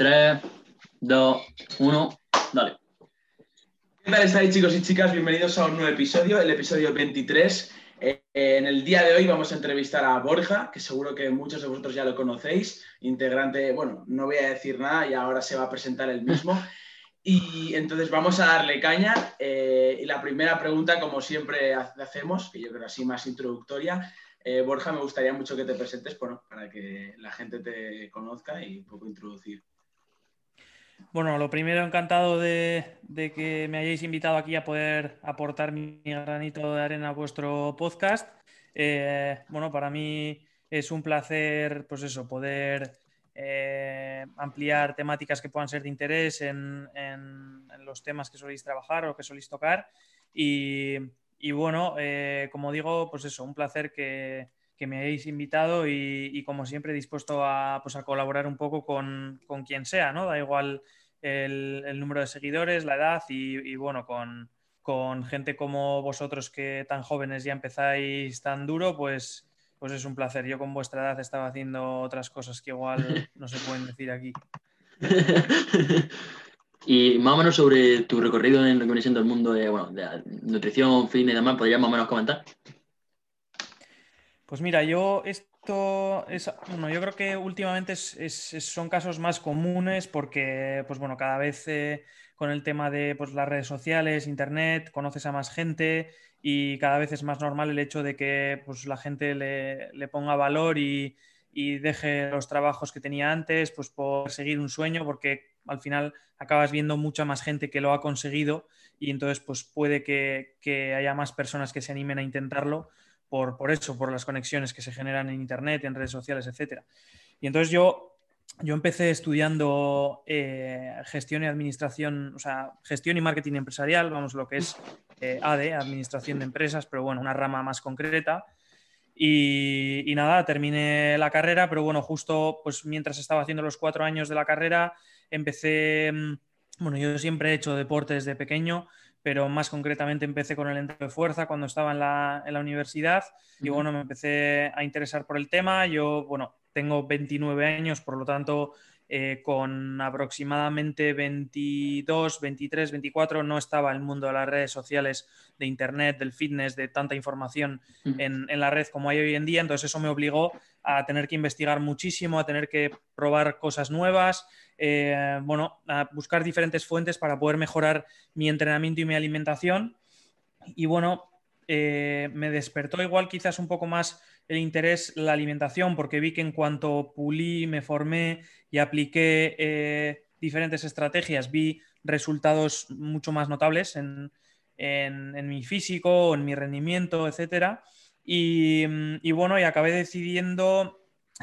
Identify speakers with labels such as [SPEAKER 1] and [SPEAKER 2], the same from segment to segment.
[SPEAKER 1] 3, 2, 1, dale.
[SPEAKER 2] ¿Qué tal estáis chicos y chicas? Bienvenidos a un nuevo episodio, el episodio 23. Eh, en el día de hoy vamos a entrevistar a Borja, que seguro que muchos de vosotros ya lo conocéis, integrante, bueno, no voy a decir nada y ahora se va a presentar el mismo. Y entonces vamos a darle caña. eh, y la primera pregunta, como siempre ha- hacemos, que yo creo así más introductoria, eh, Borja, me gustaría mucho que te presentes, bueno, para que la gente te conozca y un poco introducir.
[SPEAKER 3] Bueno, lo primero, encantado de, que me hayáis invitado aquí a poder aportar mi granito de arena a vuestro podcast. Eh, bueno, para mí es un placer, pues eso, poder eh, ampliar temáticas que puedan ser de interés en, los temas que soléis trabajar o que soléis tocar. Y, y bueno, eh, como digo, pues eso, un placer que, que me hayáis invitado y, y como siempre dispuesto a, pues a colaborar un poco con, con quien sea, ¿no? Da igual el, el número de seguidores, la edad y, y bueno, con, con gente como vosotros que tan jóvenes ya empezáis tan duro, pues, pues es un placer. Yo con vuestra edad estaba haciendo otras cosas que igual no se pueden decir aquí.
[SPEAKER 1] y más o menos sobre tu recorrido en lo que viene siendo el mundo de, bueno, de nutrición, fitness y demás, ¿podrías más o menos comentar?
[SPEAKER 3] Pues mira, yo esto es, bueno, yo creo que últimamente es- son casos más comunes porque, pues bueno, cada vez eh, con el tema de pues, las redes sociales, internet, conoces a más gente y cada vez es más normal el hecho de que pues, la gente le, ponga valor y, deje los trabajos que tenía antes, pues por seguir un sueño, porque al final acabas viendo mucha más gente que lo ha conseguido y entonces pues puede que haya más personas que se animen a intentarlo por, por eso, por las conexiones que se generan en Internet, en redes sociales, etc. Y entonces yo, yo empecé estudiando eh, gestión y administración, o sea, gestión y marketing empresarial, vamos, lo que es eh, ADE, administración de empresas, pero bueno, una rama más concreta. Y, y nada, terminé la carrera, pero bueno, justo pues mientras estaba haciendo los cuatro años de la carrera, empecé, mm, bueno, yo siempre he hecho deporte desde pequeño, pero más concretamente empecé con el entreno de fuerza cuando estaba en la, en la universidad y bueno, me empecé a interesar por el tema. Yo, bueno, tengo 29 años, por lo tanto, eh, con aproximadamente 22, 23, 24 no estaba el mundo de las redes sociales, de internet, del fitness, de tanta información en, en la red como hay hoy en día. Entonces eso me obligó a tener que investigar muchísimo, a tener que probar cosas nuevas, eh, bueno, a buscar diferentes fuentes para poder mejorar mi entrenamiento y mi alimentación. Y bueno, eh, me despertó igual quizás un poco más el interés la alimentación, porque vi que en cuanto pulí, me formé y apliqué eh, diferentes estrategias, vi resultados mucho más notables en, en- mi físico, en mi rendimiento. Y, mm, y bueno, y acabé decidiendo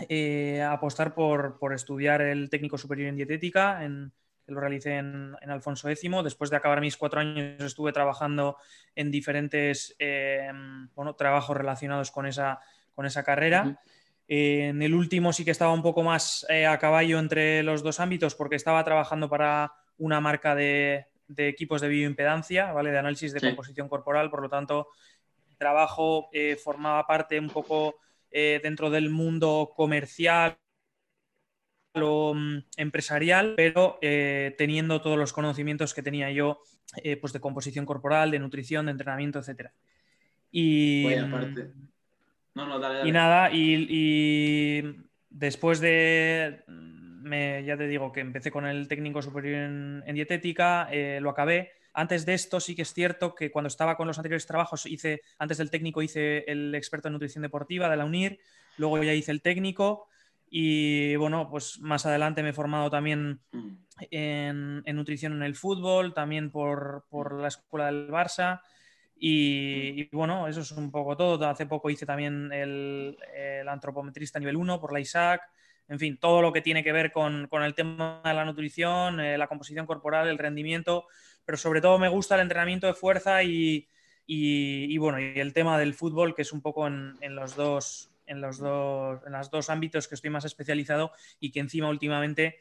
[SPEAKER 3] eh, apostar por, por estudiar el técnico superior en dietética, en, lo realicé en, en Alfonso X. Después de acabar mis cuatro años estuve trabajando en diferentes eh, bueno, trabajos relacionados con esa, con esa carrera. Eh, en el último sí que estaba un poco más eh, a caballo entre los dos ámbitos porque estaba trabajando para una marca de, de equipos de bioimpedancia, ¿vale? de análisis de
[SPEAKER 1] Sí.
[SPEAKER 3] composición corporal, por lo tanto, mi trabajo eh, formaba parte un poco eh, dentro del mundo comercial o mm, empresarial, pero teniendo todos los conocimientos que tenía yo pues de composición corporal, de nutrición, de entrenamiento, etcétera. Y.
[SPEAKER 2] No, no, dale, dale.
[SPEAKER 3] y nada, y, y después de, me, ya te digo que empecé con el técnico superior en, en dietética, eh, lo acabé. Antes de esto sí que es cierto que cuando estaba con los anteriores trabajos hice, antes del técnico hice el experto en nutrición deportiva de la UNIR, luego ya hice el técnico y bueno, pues más adelante me he formado también
[SPEAKER 2] Mm.
[SPEAKER 3] en, en nutrición en el fútbol, también por, por la escuela del Barça. Y, y, bueno, eso es un poco todo. Hace poco hice también el, el antropometrista nivel 1 por la ISAC. En fin, todo lo que tiene que ver con, con el tema de la nutrición, eh, la composición corporal, el rendimiento, pero sobre todo me gusta el entrenamiento de fuerza y, y, bueno, y el tema del fútbol, que es un poco en, en los dos, en los dos, en los dos ámbitos que estoy más especializado y que encima últimamente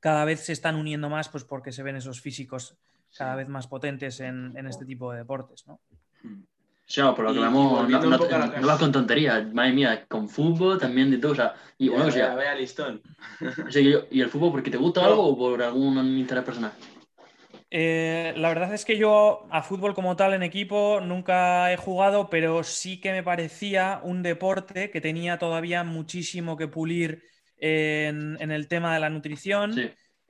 [SPEAKER 3] cada vez se están uniendo más, pues porque se ven esos físicos cada vez más potentes en, en este tipo de deportes, ¿no?
[SPEAKER 1] Sí, no, por lo que vemos, no, vas con tonterías, madre mía, con fútbol también de todo, o sea, y bueno, o sea,
[SPEAKER 2] vea, listón.
[SPEAKER 1] ¿Y el fútbol porque te gusta algo o por algún interés personal?
[SPEAKER 3] Eh, la verdad es que yo a fútbol como tal en equipo nunca he jugado, pero sí que me parecía un deporte que tenía todavía muchísimo que pulir en, el tema de la nutrición,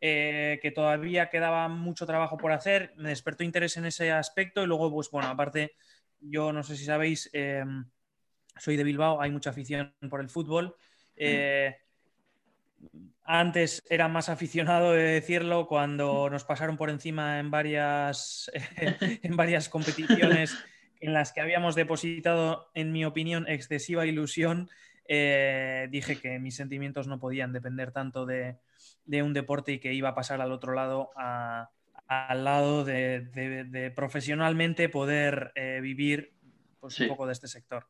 [SPEAKER 3] eh, que todavía quedaba mucho trabajo por hacer. Me despertó interés en ese aspecto y luego, pues bueno, aparte, yo no sé si sabéis, eh, soy de Bilbao, hay mucha afición por el fútbol. Antes era más aficionado de decirlo cuando nos pasaron por encima en varias, en varias competiciones en las que habíamos depositado, en mi opinión, excesiva ilusión. Eh, dije que mis sentimientos no podían depender tanto de, un deporte y que iba a pasar al otro lado, al lado de, profesionalmente poder eh, vivir pues, un poco de este sector.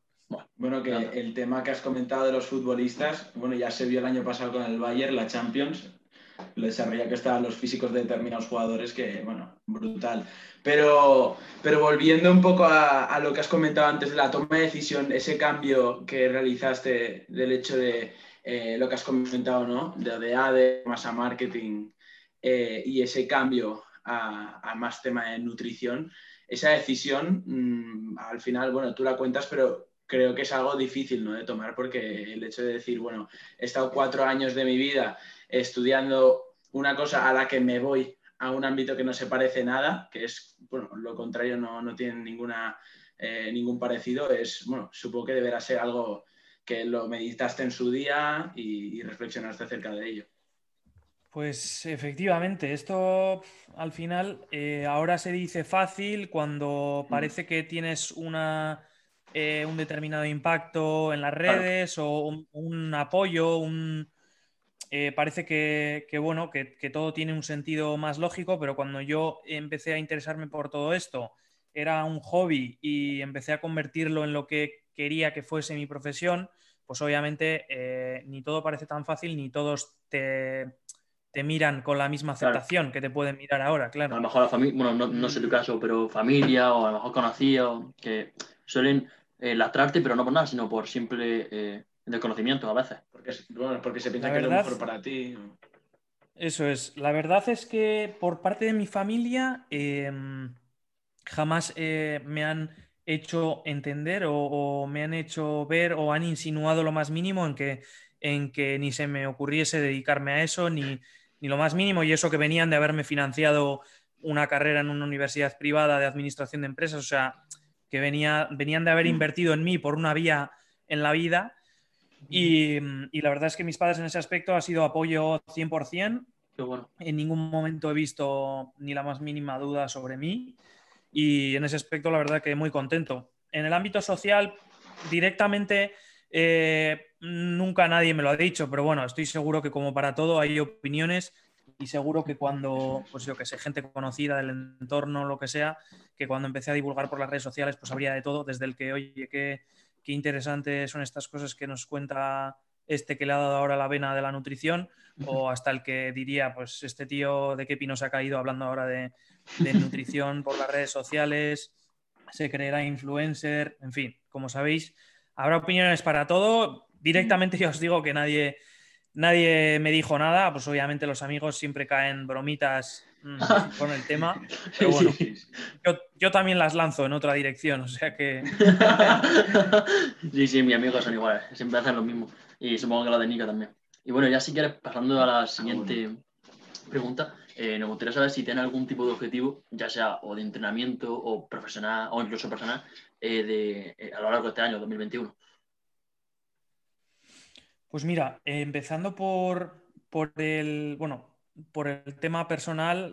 [SPEAKER 2] Bueno, que el tema que has comentado de los futbolistas, bueno, ya se vio el año pasado con el Bayern, la Champions, lo sabía que estaban los físicos de determinados jugadores, que, bueno, brutal. Pero, pero volviendo un poco a, lo que has comentado antes de la toma de decisión, ese cambio que realizaste del hecho de eh, lo que has comentado, ¿no? De ODA, de más a marketing eh, y ese cambio a, a, más tema de nutrición, esa decisión, mm, al final, bueno, tú la cuentas, pero creo que es algo difícil ¿no? de tomar porque el hecho de decir, bueno, he estado cuatro años de mi vida estudiando una cosa a la que me voy a un ámbito que no se parece nada, que es, bueno, lo contrario, no, no tiene ninguna, eh, ningún parecido, es, bueno, supongo que deberá ser algo que lo meditaste en su día y, reflexionaste acerca de ello.
[SPEAKER 3] Pues efectivamente, esto al final eh, ahora se dice fácil cuando parece que tienes una eh, un determinado impacto en las redes o un, apoyo, un, eh, parece que, bueno, que, todo tiene un sentido más lógico, pero cuando yo empecé a interesarme por todo esto, era un hobby y empecé a convertirlo en lo que quería que fuese mi profesión, pues obviamente eh, ni todo parece tan fácil, ni todos te, miran con la misma aceptación que te pueden mirar ahora, claro.
[SPEAKER 1] A lo mejor la familia, bueno, no, no, sé tu caso, pero familia o a lo mejor conocidos que suelen eh, lastrarte, pero no por nada, sino por simple eh, desconocimiento a veces.
[SPEAKER 2] Porque, porque se piensa que es lo mejor para ti.
[SPEAKER 3] Eso es. La verdad es que por parte de mi familia em, jamás eh, me han hecho entender o, me han hecho ver o han insinuado lo más mínimo en que, en que ni se me ocurriese dedicarme a eso, ni, ni lo más mínimo, y eso que venían de haberme financiado una carrera en una universidad privada de administración de empresas, o sea, que venía, venían de haber mm. invertido en mí por una vía en la vida. Y, y, la verdad es que mis padres en ese aspecto ha sido apoyo 100%. Bueno. En ningún momento he visto ni la más mínima duda sobre mí. Y en ese aspecto, la verdad que muy contento. En el ámbito social, directamente, eh, nunca nadie me lo ha dicho, pero bueno, estoy seguro que como para todo hay opiniones y seguro que cuando, pues yo que sé, gente conocida del entorno, lo que sea, que cuando empecé a divulgar por las redes sociales, pues habría de todo, desde el que, oye, qué, qué interesantes son estas cosas que nos cuenta este que le ha dado ahora la vena de la nutrición, o hasta el que diría, pues este tío de qué pino se ha caído hablando ahora de, de nutrición por las redes sociales, se creerá influencer, en fin, como sabéis, habrá opiniones para todo. Directamente yo os digo que nadie Nadie me dijo nada, pues obviamente los amigos siempre caen bromitas mm, con el tema. Pero bueno, yo, también las lanzo en otra dirección, o sea que.
[SPEAKER 1] Sí, sí, mis amigos son iguales, siempre hacen lo mismo. Y supongo que de Nika también. Y bueno, ya si quieres, pasando a la siguiente pregunta, eh, nos gustaría saber si tiene algún tipo de objetivo, ya sea o de entrenamiento o profesional o incluso personal, eh, de, eh, a lo largo de este año, 2021.
[SPEAKER 3] Pues mira, empezando por, el, bueno, por el tema personal,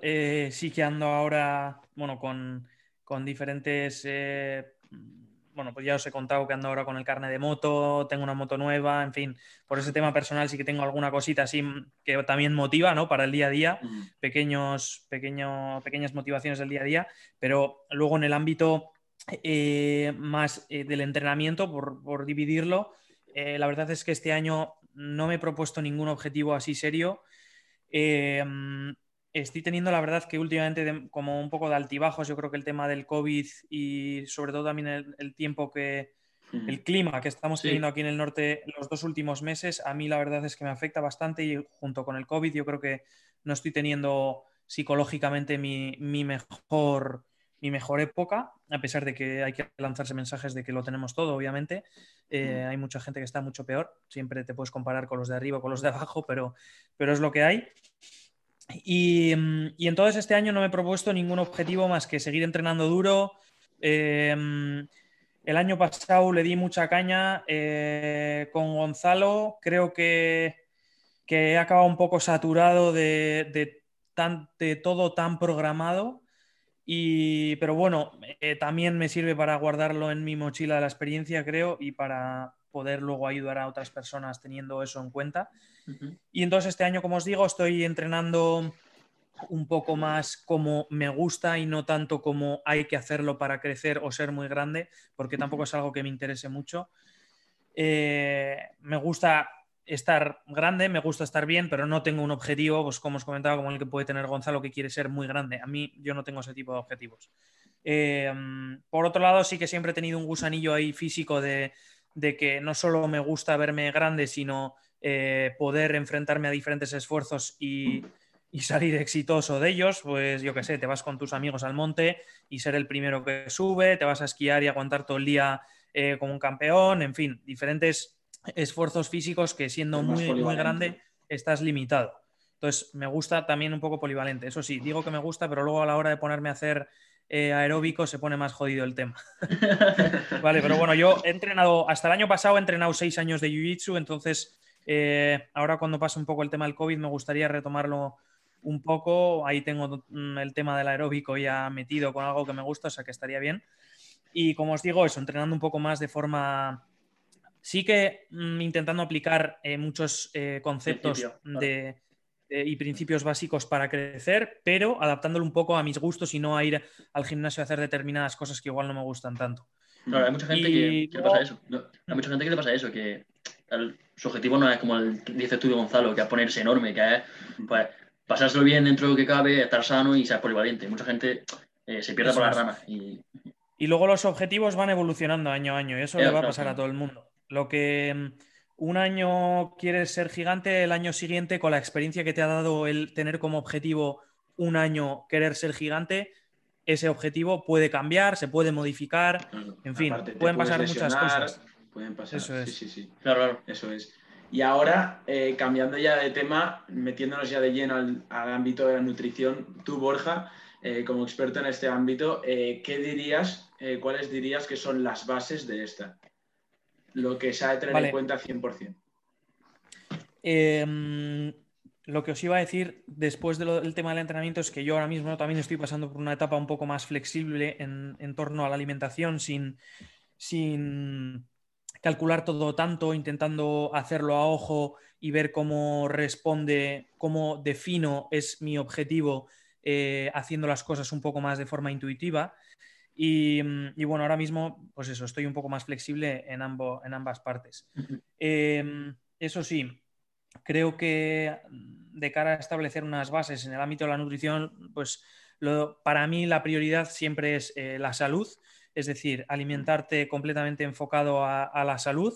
[SPEAKER 3] sí que ando ahora, bueno, con, diferentes, eh, bueno, pues ya os he contado que ando ahora con el carne de moto, tengo una moto nueva, en fin, por ese tema personal sí que tengo alguna cosita así que también motiva, ¿no? Para el día a día, pequeños, pequeño, pequeñas motivaciones del día a día, pero luego en el ámbito eh, más del entrenamiento, por, por dividirlo, eh, la verdad es que este año no me he propuesto ningún objetivo así serio. Estoy teniendo la verdad que últimamente como un poco de altibajos. Yo creo que el tema del COVID y sobre todo también el, tiempo que, el clima que estamos teniendo aquí en el norte los dos últimos meses, a mí la verdad es que me afecta bastante y junto con el COVID yo creo que no estoy teniendo psicológicamente mi, mejor, mi mejor época, a pesar de que hay que lanzarse mensajes de que lo tenemos todo, obviamente. Eh, hay mucha gente que está mucho peor, siempre te puedes comparar con los de arriba o con los de abajo, pero, pero es lo que hay. Y, y, entonces este año no me he propuesto ningún objetivo más que seguir entrenando duro. Em, el año pasado le di mucha caña eh, con Gonzalo. Creo que, que, he acabado un poco saturado de, de todo tan programado. Y, pero bueno, eh, también me sirve para guardarlo en mi mochila de la experiencia, creo, y para poder luego ayudar a otras personas teniendo eso en cuenta. Y entonces este año, como os digo, estoy entrenando un poco más como me gusta y no tanto como hay que hacerlo para crecer o ser muy grande, porque tampoco es algo que me interese mucho. Eh, me gusta estar grande, me gusta estar bien, pero no tengo un objetivo, pues como os comentaba, como el que puede tener Gonzalo, que quiere ser muy grande. A mí yo no tengo ese tipo de objetivos. Eh, por otro lado, sí que siempre he tenido un gusanillo ahí físico de, que no solo me gusta verme grande, sino eh, poder enfrentarme a diferentes esfuerzos y, y, salir exitoso de ellos. Pues yo qué sé, te vas con tus amigos al monte y ser el primero que sube, te vas a esquiar y aguantar todo el día eh, como un campeón, en fin, diferentes esfuerzos físicos que siendo muy, muy grande estás limitado. Entonces, me gusta también un poco polivalente. Eso sí, digo que me gusta, pero luego a la hora de ponerme a hacer eh, aeróbico se pone más jodido el tema. vale, pero bueno, yo he entrenado, hasta el año pasado he entrenado seis años de Jiu-Jitsu, entonces eh, ahora cuando pase un poco el tema del COVID me gustaría retomarlo un poco. Ahí tengo mm, el tema del aeróbico ya metido con algo que me gusta, o sea que estaría bien. Y como os digo, eso, entrenando un poco más de forma Sí que mm, intentando aplicar eh, muchos eh, conceptos y principios básicos para crecer, pero adaptándolo un poco a mis gustos y no a ir al gimnasio a hacer determinadas cosas que igual no me gustan tanto.
[SPEAKER 1] Claro, hay mucha gente que, le pasa eso. hay mucha gente que le pasa eso, que su objetivo no es como el, dice tú, Gonzalo, que es ponerse enorme, que es pues, pasárselo bien dentro de lo que cabe, estar sano y ser polivalente. Mucha gente eh, se pierde por las ramas. Y...
[SPEAKER 3] y... luego los objetivos van evolucionando año a año y eso le va a pasar a todo el mundo. Lo que mm, un año quieres ser gigante, el año siguiente, con la experiencia que te ha dado el tener como objetivo un año querer ser gigante, ese objetivo puede cambiar, se puede modificar, en fin, pueden pasar muchas cosas.
[SPEAKER 2] Pueden pasar, eso es. sí, sí, sí. Claro, claro. Eso es. Y ahora, eh, cambiando ya de tema, metiéndonos ya de lleno al, ámbito de la nutrición, tú, Borja, eh, como experto en este ámbito, eh, ¿qué dirías, cuáles dirías que son las bases de esta? Lo que se ha de tener en cuenta 100%.
[SPEAKER 3] Em, lo que os iba a decir después del tema del entrenamiento es que yo ahora mismo también estoy pasando por una etapa un poco más flexible en, torno a la alimentación sin, sin calcular todo tanto, intentando hacerlo a ojo y ver cómo responde, cómo defino es mi objetivo, eh, haciendo las cosas un poco más de forma intuitiva. Mm, y, bueno, ahora mismo, pues eso, estoy un poco más flexible en, en ambas partes. Em, eso sí, creo que mm, de cara a establecer unas bases en el ámbito de la nutrición, pues para mí la prioridad siempre es eh, la salud, es decir, alimentarte completamente enfocado a, la salud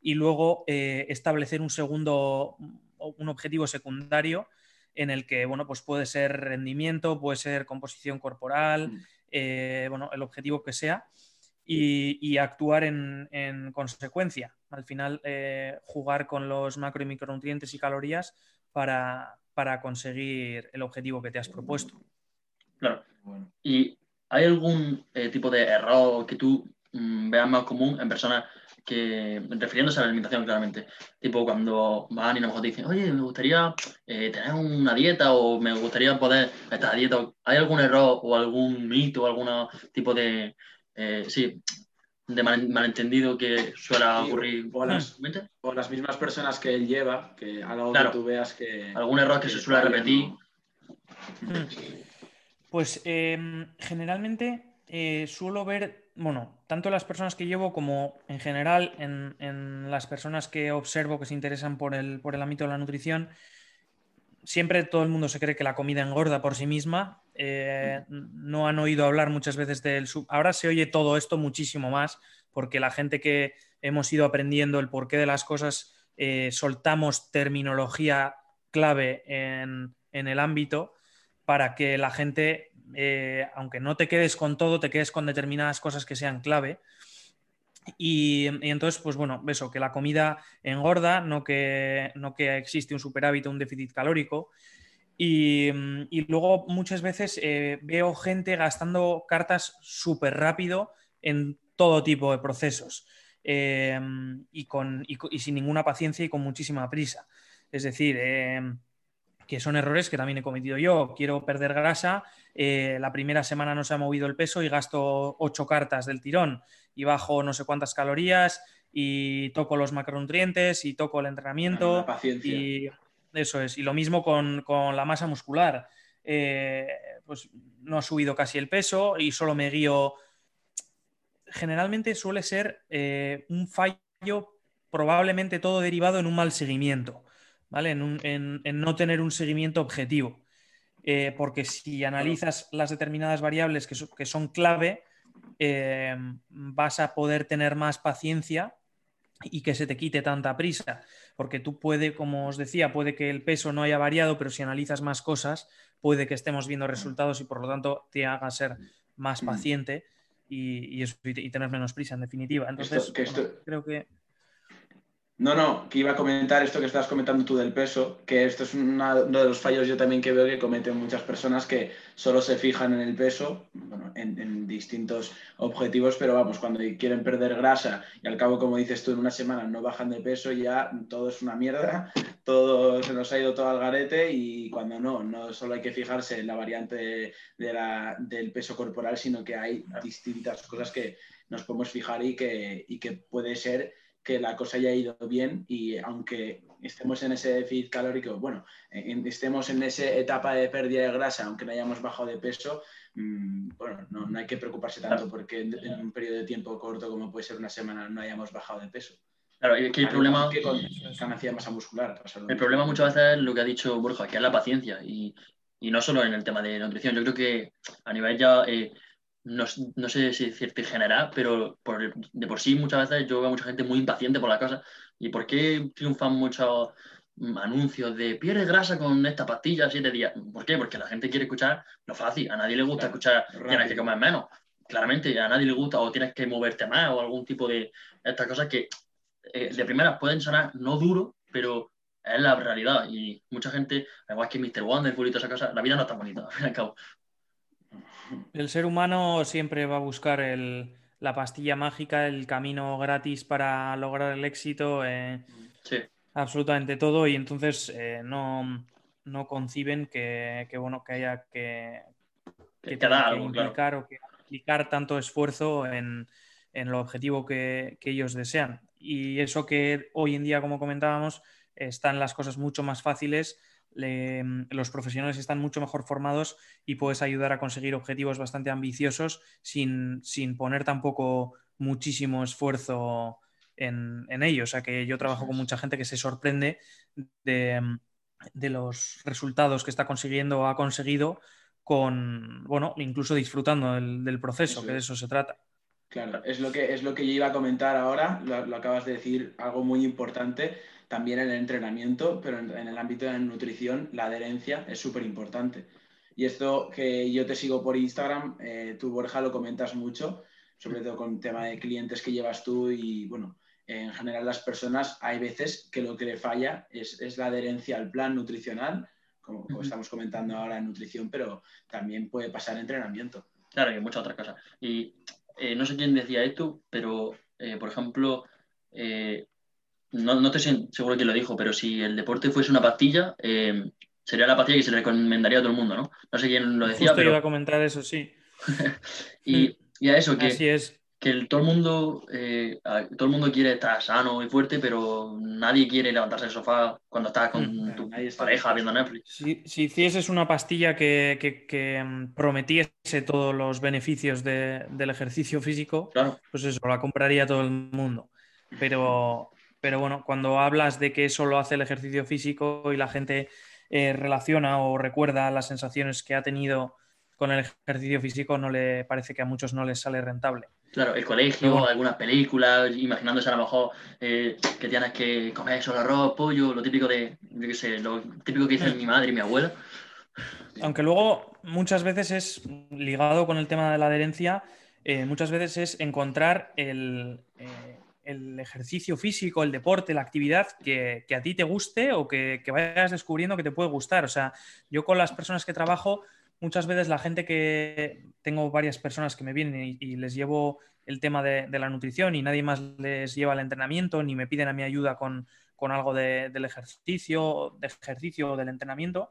[SPEAKER 3] y luego eh, establecer un segundo, un objetivo secundario en el que, bueno, pues puede ser rendimiento, puede ser composición corporal, mm. Eh, bueno, el objetivo que sea y, actuar en, consecuencia. Al final, eh, jugar con los macro y micronutrientes y calorías para, conseguir el objetivo que te has propuesto.
[SPEAKER 1] Claro. ¿Y hay algún eh, tipo de error que tú mm, veas más común en personas que, refiriéndose a la alimentación claramente, tipo cuando van y a lo mejor te dicen, oye, me gustaría eh, tener una dieta o me gustaría poder esta dieta, ¿hay algún error o algún mito o algún tipo de, eh, sí, de malentendido que suele ocurrir?
[SPEAKER 2] O las, o las, mismas personas que él lleva, que algo que tú veas que...
[SPEAKER 1] Algún error que, se suele repetir.
[SPEAKER 3] Hmm. Pues em, generalmente eh, suelo ver bueno, tanto las personas que llevo como en general en, las personas que observo que se interesan por el, ámbito de la nutrición, siempre todo el mundo se cree que la comida engorda por sí misma. Eh, no han oído hablar muchas veces del... Ahora se oye todo esto muchísimo más porque la gente que hemos ido aprendiendo el porqué de las cosas, eh, soltamos terminología clave en, el ámbito para que la gente, eh, aunque no te quedes con todo, te quedes con determinadas cosas que sean clave. Y, entonces, pues bueno, eso, que la comida engorda, no que, no que existe un superávit o un déficit calórico. Y, luego muchas veces eh, veo gente gastando cartas súper rápido en todo tipo de procesos em, y, con, y, sin ninguna paciencia y con muchísima prisa. Es decir, que son errores que también he cometido yo. Quiero perder grasa, eh, la primera semana no se ha movido el peso y gasto ocho cartas del tirón y bajo no sé cuántas calorías y toco los macronutrientes y toco el entrenamiento. Y eso es. Y lo mismo con, la masa muscular. Eh, pues no ha subido casi el peso y solo me guío generalmente suele ser eh, un fallo probablemente todo derivado en un mal seguimiento, ¿vale? En, no tener un seguimiento objetivo. Eh, porque si analizas las determinadas variables que, son clave, eh, vas a poder tener más paciencia y que se te quite tanta prisa. Porque tú puede, como os decía, puede que el peso no haya variado, pero si analizas más cosas, puede que estemos viendo resultados y por lo tanto te haga ser más mm. paciente y, tener menos prisa, en definitiva. Entonces, creo que
[SPEAKER 2] no, no, que iba a comentar esto que estás comentando tú del peso, que esto es uno de los fallos yo también que veo que cometen muchas personas que solo se fijan en el peso, bueno, en, distintos objetivos, pero vamos, cuando quieren perder grasa y al cabo, como dices tú, en una semana no bajan de peso, ya todo es una mierda, todo se nos ha ido todo al garete y cuando no, no solo hay que fijarse en la variante de la, del peso corporal, sino que hay distintas cosas que nos podemos fijar y que, y que puede ser que la cosa haya ido bien y aunque estemos en ese déficit calórico, bueno, estemos en esa etapa de pérdida de grasa, aunque no hayamos bajado de peso, mm, bueno, no, hay que preocuparse tanto porque en, un periodo de tiempo corto como puede ser una semana no hayamos bajado de peso.
[SPEAKER 1] Claro, y que el problema...
[SPEAKER 2] Que con ganancia masa muscular.
[SPEAKER 1] El problema muchas veces es lo que ha dicho Borja, que es la paciencia y, no solo en el tema de nutrición. Yo creo que a nivel ya... Eh, no, sé si decirte general, pero de por sí muchas veces yo veo a mucha gente muy impaciente por la cosa. ¿Y por qué triunfan muchos anuncios de pierde grasa con esta pastilla siete días? ¿Por qué? Porque la gente quiere escuchar lo fácil. A nadie le gusta escuchar tienes que comer menos. Claramente, a nadie le gusta o tienes que moverte más o algún tipo de estas cosas que eh, de primeras pueden sonar no duro, pero es la realidad. Y mucha gente, igual que Mr. Wonderful y todas esas cosas, la vida no está bonita, al fin y al cabo.
[SPEAKER 3] El ser humano siempre va a buscar la pastilla mágica, el camino gratis para lograr el éxito. Eh, absolutamente todo. Y entonces eh, no, conciben que, bueno, que haya que, implicar o que aplicar tanto esfuerzo en, el objetivo que, ellos desean. Y eso que hoy en día, como comentábamos, están las cosas mucho más fáciles los profesionales están mucho mejor formados y puedes ayudar a conseguir objetivos bastante ambiciosos sin, poner tampoco muchísimo esfuerzo en, en ello. O sea que yo trabajo con mucha gente que se sorprende de, los resultados que está consiguiendo o ha conseguido con, bueno, incluso disfrutando del, proceso, que de eso se trata.
[SPEAKER 2] Claro, es lo que, es lo que yo iba a comentar ahora, lo acabas de decir, algo muy importante también en el entrenamiento, pero en, el ámbito de la nutrición la adherencia es súper importante. Y esto que yo te sigo por Instagram, eh, tú Borja lo comentas mucho, sobre todo con el tema de clientes que llevas tú y bueno, en general las personas hay veces que lo que le falla es, la adherencia al plan nutricional, como, estamos comentando ahora en nutrición, pero también puede pasar en entrenamiento.
[SPEAKER 1] Claro, y muchas otras cosas. Y eh, no sé quién decía esto, pero eh, por ejemplo, no, no estoy seguro que lo dijo, pero si el deporte fuese una pastilla, eh, sería la pastilla que se le recomendaría a todo el mundo, ¿no? No sé quién lo decía, pero...
[SPEAKER 3] iba a comentar eso, sí.
[SPEAKER 1] y, y, a eso, que,
[SPEAKER 3] Así es.
[SPEAKER 1] que el, todo, el mundo, eh, todo el mundo quiere estar sano y fuerte, pero nadie quiere levantarse del sofá cuando estás con mm, tu pareja viendo Netflix.
[SPEAKER 3] Si, si hicieses una pastilla que, que, mm, prometiese todos los beneficios del ejercicio físico, pues eso, la compraría todo el mundo. Pero pero bueno, cuando hablas de que eso lo hace el ejercicio físico y la gente eh, relaciona o recuerda las sensaciones que ha tenido con el ejercicio físico, no le parece que a muchos no les sale rentable.
[SPEAKER 1] Claro, el colegio, algunas películas, imaginándose a lo mejor eh, que tienes que comer solo arroz, pollo, lo típico de, yo qué sé, lo típico que dice mi madre y mi abuela.
[SPEAKER 3] Aunque luego muchas veces es ligado con el tema de la adherencia, eh, muchas veces es encontrar el, eh, el, ejercicio físico, el deporte, la actividad que, a ti te guste o que, vayas descubriendo que te puede gustar. O sea, yo con las personas que trabajo, muchas veces la gente que tengo varias personas que me vienen y, les llevo el tema de, la nutrición y nadie más les lleva el entrenamiento ni me piden a mi ayuda con, algo del ejercicio, de ejercicio o del entrenamiento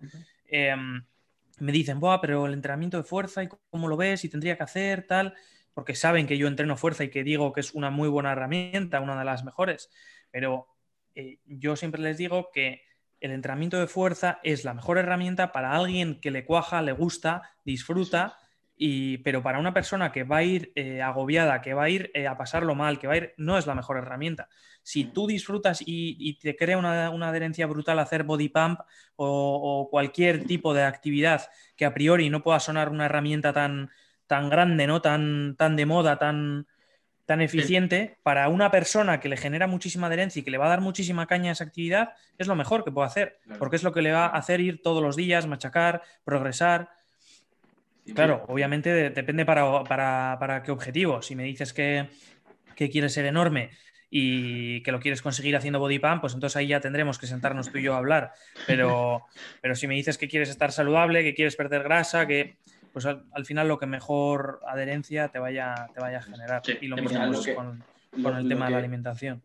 [SPEAKER 3] me dicen, Buah, pero el entrenamiento de fuerza y cómo lo ves y tendría que hacer, tal, porque saben que yo entreno fuerza y que digo que es una muy buena herramienta, una de las mejores, pero eh, yo siempre les digo que el entrenamiento de fuerza es la mejor herramienta para alguien que le cuaja, le gusta, disfruta pero para una persona que va a ir eh, agobiada, que va a ir eh, a pasarlo mal, que va a ir, no es la mejor herramienta. Si tú disfrutas y, te crea una, adherencia brutal a hacer body pump o, cualquier tipo de actividad que a priori no pueda sonar una herramienta tan, tan grande, ¿no? tan, tan de moda, tan, tan eficiente, para una persona que le genera muchísima adherencia y que le va a dar muchísima caña a esa actividad, es lo mejor que puede hacer, porque es lo que le va a hacer ir todos los días, machacar, progresar. Claro, obviamente depende para, qué objetivo. Si me dices que, quieres ser enorme y que lo quieres conseguir haciendo body pump, pues entonces ahí ya tendremos que sentarnos tú y yo a hablar. Pero, pero si me dices que quieres estar saludable, que quieres perder grasa, que pues al, final lo que mejor adherencia te vaya, te vaya a generar. y lo mismo con, el tema de la alimentación.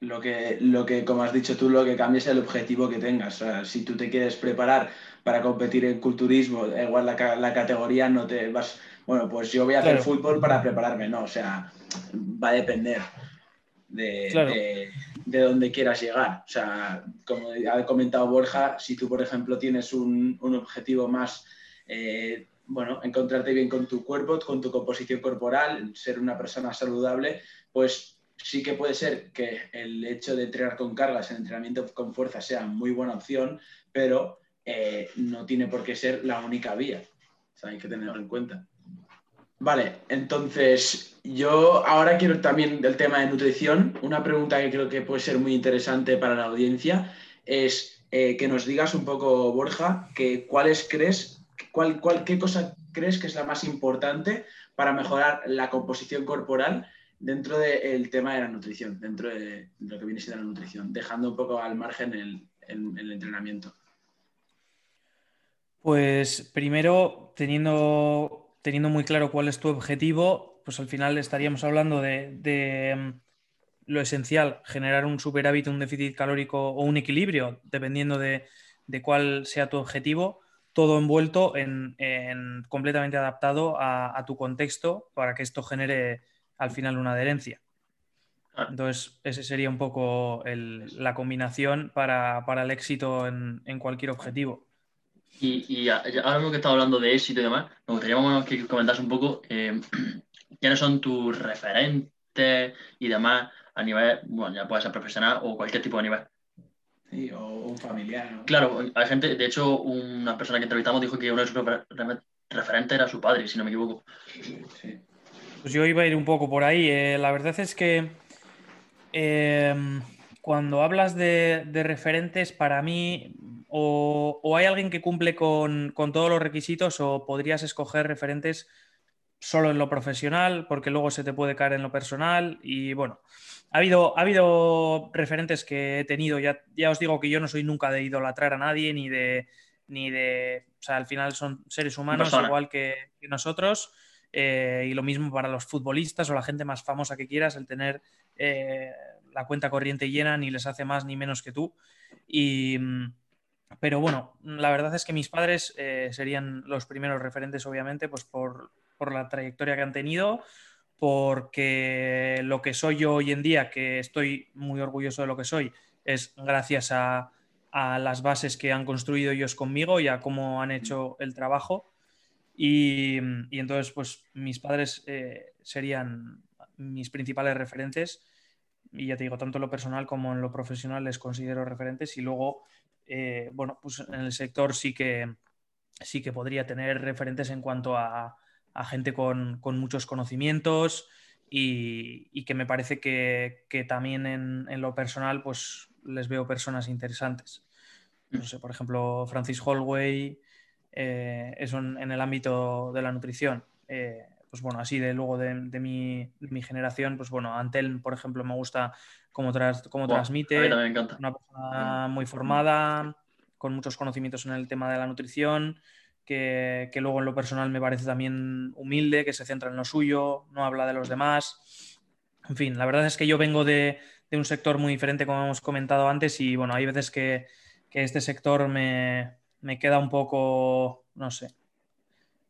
[SPEAKER 2] Lo que, lo que, como has dicho tú, lo que cambia es el objetivo que tengas. O sea, si tú te quieres preparar para competir en culturismo, igual la, la categoría no te vas, bueno, pues yo voy a hacer fútbol para prepararme, no, o sea, va a depender de, de, dónde quieras llegar. O sea, como ha comentado Borja, si tú, por ejemplo, tienes un, un objetivo más, eh, bueno, encontrarte bien con tu cuerpo, con tu composición corporal, ser una persona saludable, pues sí que puede ser que el hecho de entrenar con cargas, el entrenamiento con fuerza sea muy buena opción, pero eh, no tiene por qué ser la única vía. hay que tenerlo en cuenta. Vale, entonces yo ahora quiero también del tema de nutrición. Una pregunta que creo que puede ser muy interesante para la audiencia es eh, que nos digas un poco, Borja, que cuáles crees, cuál, qué cosa crees que es la más importante para mejorar la composición corporal dentro del tema de la nutrición, dentro de, lo que viene siendo la nutrición, dejando un poco al margen el entrenamiento.
[SPEAKER 3] Pues primero, teniendo, teniendo muy claro cuál es tu objetivo, pues al final estaríamos hablando de, mm, lo esencial, generar un superávit, un déficit calórico o un equilibrio, dependiendo de, cuál sea tu objetivo, todo envuelto en, completamente adaptado a, tu contexto para que esto genere al final una adherencia. Ah. Entonces, ese sería un poco la combinación para, el éxito en cualquier objetivo.
[SPEAKER 1] Y, y ahora mismo que estamos hablando de éxito y demás, me gustaría que comentas un poco eh, quiénes son tus referentes y demás a nivel, bueno, ya puede ser profesional o cualquier tipo de nivel.
[SPEAKER 2] Sí, o un familiar.
[SPEAKER 1] Claro, hay gente, de hecho, una persona que entrevistamos dijo que uno de sus referentes era su padre, si no me equivoco.
[SPEAKER 3] Sí. Pues yo iba a ir un poco por ahí. Eh, la verdad es que eh, cuando hablas de, de, referentes, para mí o, hay alguien que cumple con, todos los requisitos o podrías escoger referentes solo en lo profesional porque luego se te puede caer en lo personal y bueno, ha habido, ha habido referentes que he tenido, ya, ya os digo que yo no soy nunca de idolatrar a nadie ni de, ni de, o sea, al final son seres humanos igual que, nosotros eh, y lo mismo para los futbolistas o la gente más famosa que quieras, el tener eh, la cuenta corriente llena ni les hace más ni menos que tú. Y... Pero bueno, la verdad es que mis padres eh, serían los primeros referentes, obviamente, pues por, la trayectoria que han tenido, porque lo que soy yo hoy en día, que estoy muy orgulloso de lo que soy, es gracias a, las bases que han construido ellos conmigo y a cómo han hecho el trabajo. Y, entonces, pues mis padres eh, serían mis principales referentes. Y ya te digo, tanto en lo personal como en lo profesional les considero referentes. Y luego eh, bueno, pues en el sector sí que, sí que podría tener referentes en cuanto a, gente con, muchos conocimientos y, que me parece que, también en, lo personal pues les veo personas interesantes. No sé, por ejemplo, Francis Holway eh, es en el ámbito de la nutrición. Eh, pues bueno, así de luego de, mi, generación, pues bueno, Antel, por ejemplo, me gusta cómo, cómo transmite. Una persona muy formada, con muchos conocimientos en el tema de la nutrición, que, luego en lo personal me parece también humilde, que se centra en lo suyo, no habla de los demás. En fin, la verdad es que yo vengo de, un sector muy diferente, como hemos comentado antes, y bueno, hay veces que, este sector me, me queda un poco, no sé,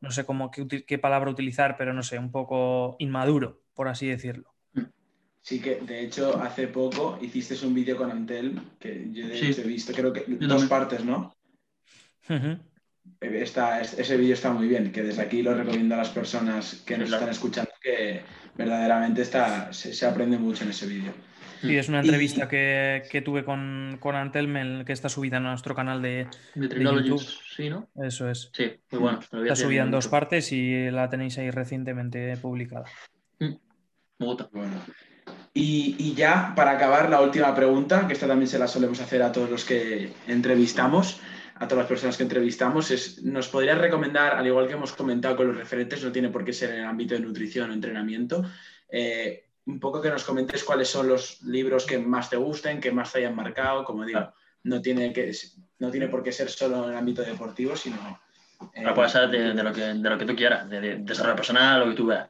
[SPEAKER 3] no sé cómo qué, palabra utilizar, pero no sé, un poco inmaduro, por así decirlo.
[SPEAKER 2] Sí, que de hecho hace poco hiciste un vídeo con Antel, que yo de hecho he visto, creo que dos partes, ¿no? Ese vídeo está muy bien, que desde aquí lo recomiendo a las personas que nos están escuchando, que verdaderamente está, se aprende mucho en ese vídeo.
[SPEAKER 3] Sí, es una entrevista que, tuve con, con Antelme, que está subida en nuestro canal de,
[SPEAKER 1] YouTube. Sí, ¿no?
[SPEAKER 3] Eso es.
[SPEAKER 1] Sí, muy bueno.
[SPEAKER 3] Está subida en dos partes y la tenéis ahí recientemente publicada.
[SPEAKER 1] Mm. Me gusta.
[SPEAKER 2] Bueno. Y, y, ya, para acabar, la última pregunta, que esta también se la solemos hacer a todos los que entrevistamos, a todas las personas que entrevistamos, es, ¿nos podrías recomendar, al igual que hemos comentado con los referentes, no tiene por qué ser en el ámbito de nutrición o entrenamiento, eh, un poco que nos comentes cuáles son los libros que más te gusten, que más te hayan marcado, como digo, no tiene, que, no tiene por qué ser solo en el ámbito deportivo, sino...
[SPEAKER 1] Eh, puede ser de, lo que, de lo que tú quieras, de, desarrollo personal, lo que tú veas.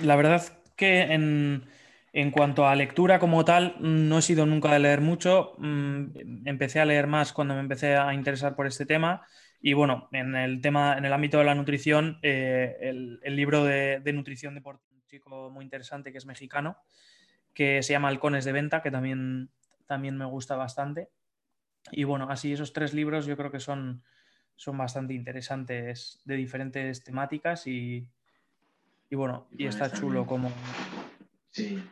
[SPEAKER 3] La verdad que en, en, cuanto a lectura como tal, no he sido nunca de leer mucho. Mm, empecé a leer más cuando me empecé a interesar por este tema. Y bueno, en el tema, en el ámbito de la nutrición, eh, el, el, libro de, de nutrición deportiva chico muy interesante que es mexicano, que se llama Halcones de Venta, que también, también me gusta bastante. Y bueno, así esos tres libros yo creo que son, son bastante interesantes de diferentes temáticas y, y bueno, y, está chulo como...
[SPEAKER 2] Sí,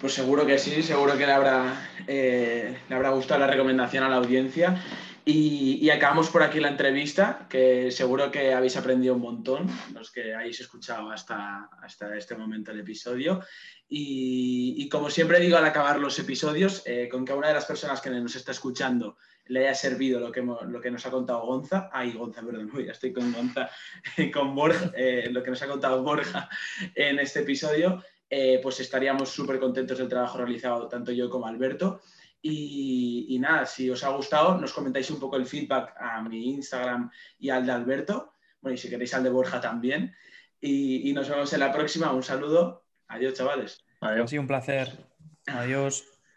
[SPEAKER 2] pues seguro que sí, seguro que le habrá, eh, le habrá gustado la recomendación a la audiencia. Y, acabamos por aquí la entrevista, que seguro que habéis aprendido un montón, los que hayáis escuchado hasta, hasta este momento el episodio. Y, como siempre digo al acabar los episodios, eh, con que a una de las personas que nos está escuchando le haya servido lo que, lo que nos ha contado Gonza, ay Gonza, perdón, ya estoy con Gonza, con Borja, eh, lo que nos ha contado Borja en este episodio, eh, pues estaríamos súper contentos del trabajo realizado tanto yo como Alberto. Y, nada, si os ha gustado, nos comentáis un poco el feedback a mi Instagram y al de Alberto. Bueno, y si queréis al de Borja también. Y, nos vemos en la próxima. Un saludo. Adiós, chavales.
[SPEAKER 3] Adiós. Ha sido un placer. Adiós.